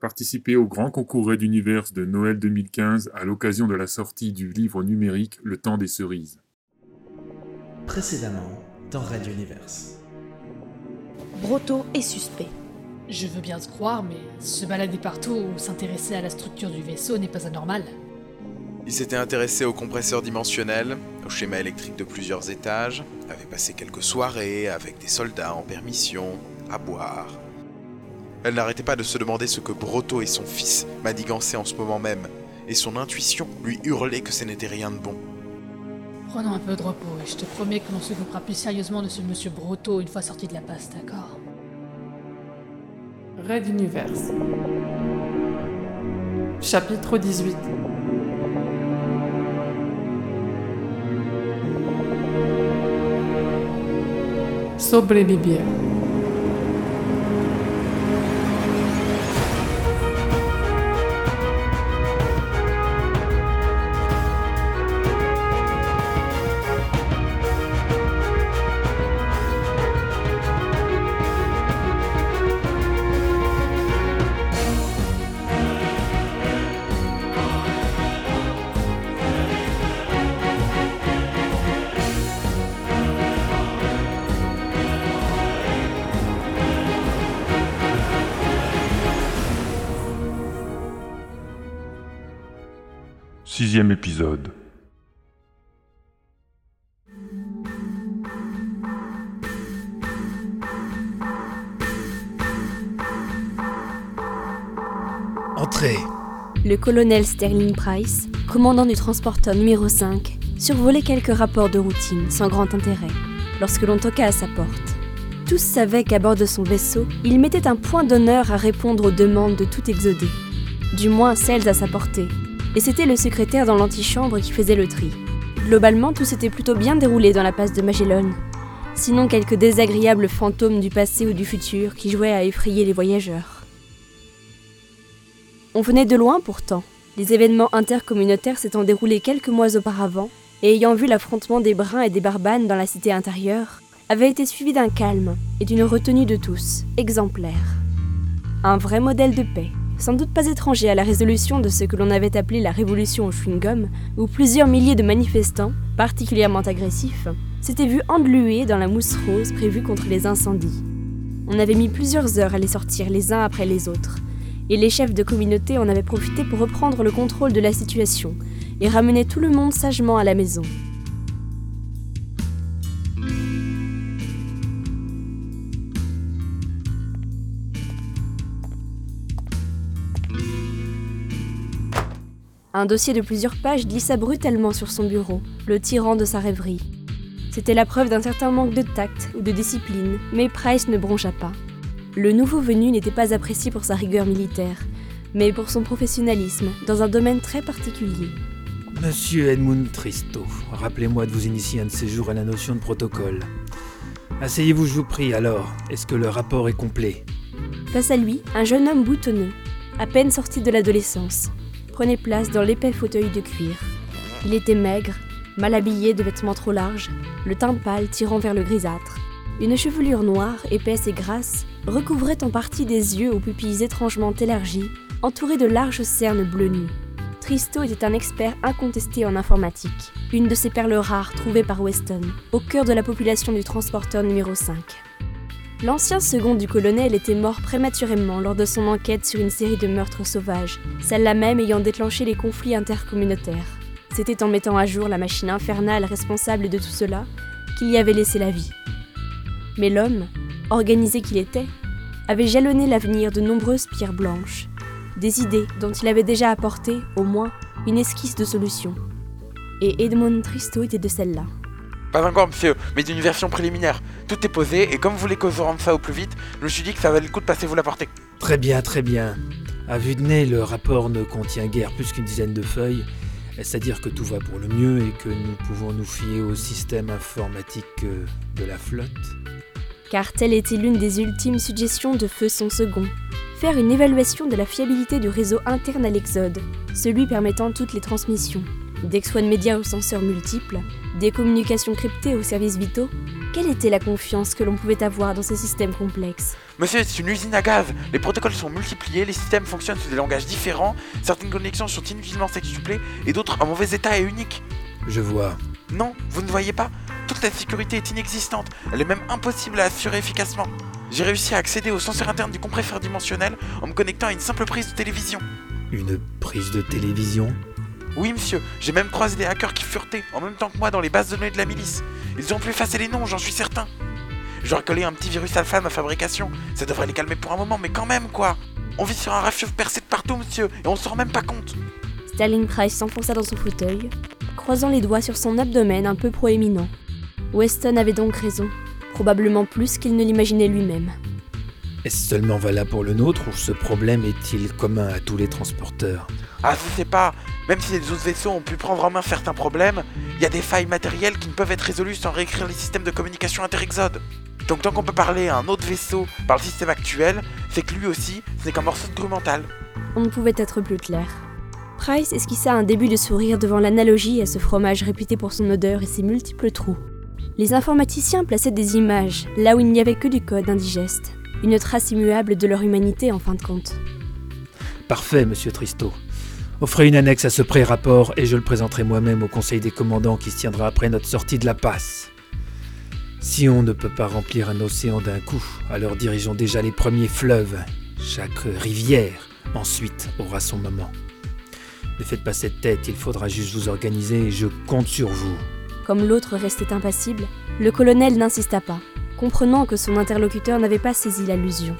Participez au grand concours Red Universe de Noël 2015 à l'occasion de la sortie du livre numérique Le temps des cerises. Précédemment, dans Red Universe. Broto est suspect. Je veux bien te croire, mais se balader partout ou s'intéresser à la structure du vaisseau n'est pas anormal. Il s'était intéressé au compresseur dimensionnel, au schéma électrique de plusieurs étages, avait passé quelques soirées avec des soldats en permission, à boire. Elle n'arrêtait pas de se demander ce que Broto et son fils madigançaient en ce moment même, et son intuition lui hurlait que ce n'était rien de bon. Prenons un peu de repos et je te promets que l'on s'occupera plus sérieusement de ce monsieur Broto une fois sorti de la passe, d'accord? Red Universe. Chapitre 18 Sobrevivir. Sixième épisode. Entrez. Le colonel Sterling Price, commandant du transporteur numéro 5, survolait quelques rapports de routine sans grand intérêt lorsque l'on toqua à sa porte. Tous savaient qu'à bord de son vaisseau, il mettait un point d'honneur à répondre aux demandes de tout exodé, du moins celles à sa portée, et c'était le secrétaire dans l'antichambre qui faisait le tri. Globalement, tout s'était plutôt bien déroulé dans la passe de Magellan, sinon quelques désagréables fantômes du passé ou du futur qui jouaient à effrayer les voyageurs. On venait de loin pourtant. Les événements intercommunautaires s'étant déroulés quelques mois auparavant, et ayant vu l'affrontement des Bruns et des Barbanes dans la cité intérieure, avaient été suivis d'un calme et d'une retenue de tous, exemplaire. Un vrai modèle de paix, sans doute pas étranger à la résolution de ce que l'on avait appelé la révolution au chewing-gum, où plusieurs milliers de manifestants, particulièrement agressifs, s'étaient vus englués dans la mousse rose prévue contre les incendies. On avait mis plusieurs heures à les sortir les uns après les autres, et les chefs de communauté en avaient profité pour reprendre le contrôle de la situation et ramener tout le monde sagement à la maison. Un dossier de plusieurs pages glissa brutalement sur son bureau, le tirant de sa rêverie. C'était la preuve d'un certain manque de tact ou de discipline, mais Price ne broncha pas. Le nouveau venu n'était pas apprécié pour sa rigueur militaire, mais pour son professionnalisme dans un domaine très particulier. Monsieur Edmund Tristo, rappelez-moi de vous initier un de ces jours à la notion de protocole. Asseyez-vous, je vous prie, alors. Est-ce que le rapport est complet? Face à lui, un jeune homme boutonneux, à peine sorti de l'adolescence, prenait place dans l'épais fauteuil de cuir. Il était maigre, mal habillé de vêtements trop larges, le teint pâle tirant vers le grisâtre. Une chevelure noire, épaisse et grasse, recouvrait en partie des yeux aux pupilles étrangement élargies, entourés de larges cernes bleues nues. Tristo était un expert incontesté en informatique, une de ces perles rares trouvées par Weston, au cœur de la population du transporteur numéro 5. L'ancien second du colonel était mort prématurément lors de son enquête sur une série de meurtres sauvages, celle-là même ayant déclenché les conflits intercommunautaires. C'était en mettant à jour la machine infernale responsable de tout cela qu'il y avait laissé la vie. Mais l'homme, organisé qu'il était, avait jalonné l'avenir de nombreuses pierres blanches, des idées dont il avait déjà apporté, au moins, une esquisse de solution. Et Edmond Tristo était de celle-là. Pas encore, monsieur, mais d'une version préliminaire. Tout est posé, et comme vous voulez que je rende ça au plus vite, je me suis dit que ça valait le coup de passer vous l'apporter. Très bien, très bien. À vue de nez, le rapport ne contient guère plus qu'une dizaine de feuilles. C'est-à-dire que tout va pour le mieux et que nous pouvons nous fier au système informatique euh, de la flotte. Car telle était l'une des ultimes suggestions de Feu son second. Faire une évaluation de la fiabilité du réseau interne à l'Exode, celui permettant toutes les transmissions. D'Ex-One Media aux senseurs multiples, des communications cryptées aux services vitaux, quelle était la confiance que l'on pouvait avoir dans ces systèmes complexes Monsieur, c'est une usine à gaz. Les protocoles sont multipliés, les systèmes fonctionnent sous des langages différents, certaines connexions sont inutilement sextuplées et d'autres en mauvais état et uniques. Je vois. Non, vous ne voyez pas Toute la sécurité est inexistante. Elle est même impossible à assurer efficacement. J'ai réussi à accéder au senseur interne du compresseur dimensionnel en me connectant à une simple prise de télévision. Une prise de télévision? Oui, monsieur, j'ai même croisé des hackers qui furetaient en même temps que moi dans les bases de données de la milice. Ils ont pu effacer les noms, j'en suis certain. J'aurais collé un petit virus alpha à ma fabrication. Ça devrait les calmer pour un moment, mais quand même, quoi. On vit sur un rafio percé de partout, monsieur, et on s'en rend même pas compte. Sterling Price s'enfonça dans son fauteuil, croisant les doigts sur son abdomen un peu proéminent. Weston avait donc raison, probablement plus qu'il ne l'imaginait lui-même. Est-ce seulement valable pour le nôtre ou ce problème est-il commun à tous les transporteurs Ah, je sais pas. Même si les autres vaisseaux ont pu prendre en main certains problèmes, il y a des failles matérielles qui ne peuvent être résolues sans réécrire les systèmes de communication interexode. Donc tant qu'on peut parler à un autre vaisseau par le système actuel, c'est que lui aussi, ce n'est qu'un morceau de grue mentale. On ne pouvait être plus clair. Price esquissa un début de sourire devant l'analogie à ce fromage réputé pour son odeur et ses multiples trous. Les informaticiens plaçaient des images là où il n'y avait que du code indigeste, une trace immuable de leur humanité en fin de compte. Parfait, monsieur Tristo. Offrez une annexe à ce pré-rapport et je le présenterai moi-même au conseil des commandants qui se tiendra après notre sortie de la passe. Si on ne peut pas remplir un océan d'un coup, alors dirigeons déjà les premiers fleuves. Chaque rivière, ensuite, aura son moment. Ne faites pas cette tête, il faudra juste vous organiser et je compte sur vous. Comme l'autre restait impassible, le colonel n'insista pas, comprenant que son interlocuteur n'avait pas saisi l'allusion.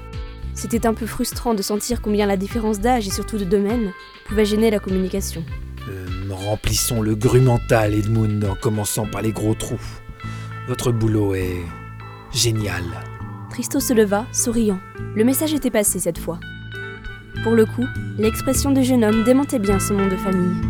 C'était un peu frustrant de sentir combien la différence d'âge et surtout de domaine pouvait gêner la communication. Euh, remplissons le gru mental, Edmund, en commençant par les gros trous. Votre boulot est génial. Tristo se leva, souriant. Le message était passé cette fois. Pour le coup, l'expression du jeune homme démentait bien son nom de famille.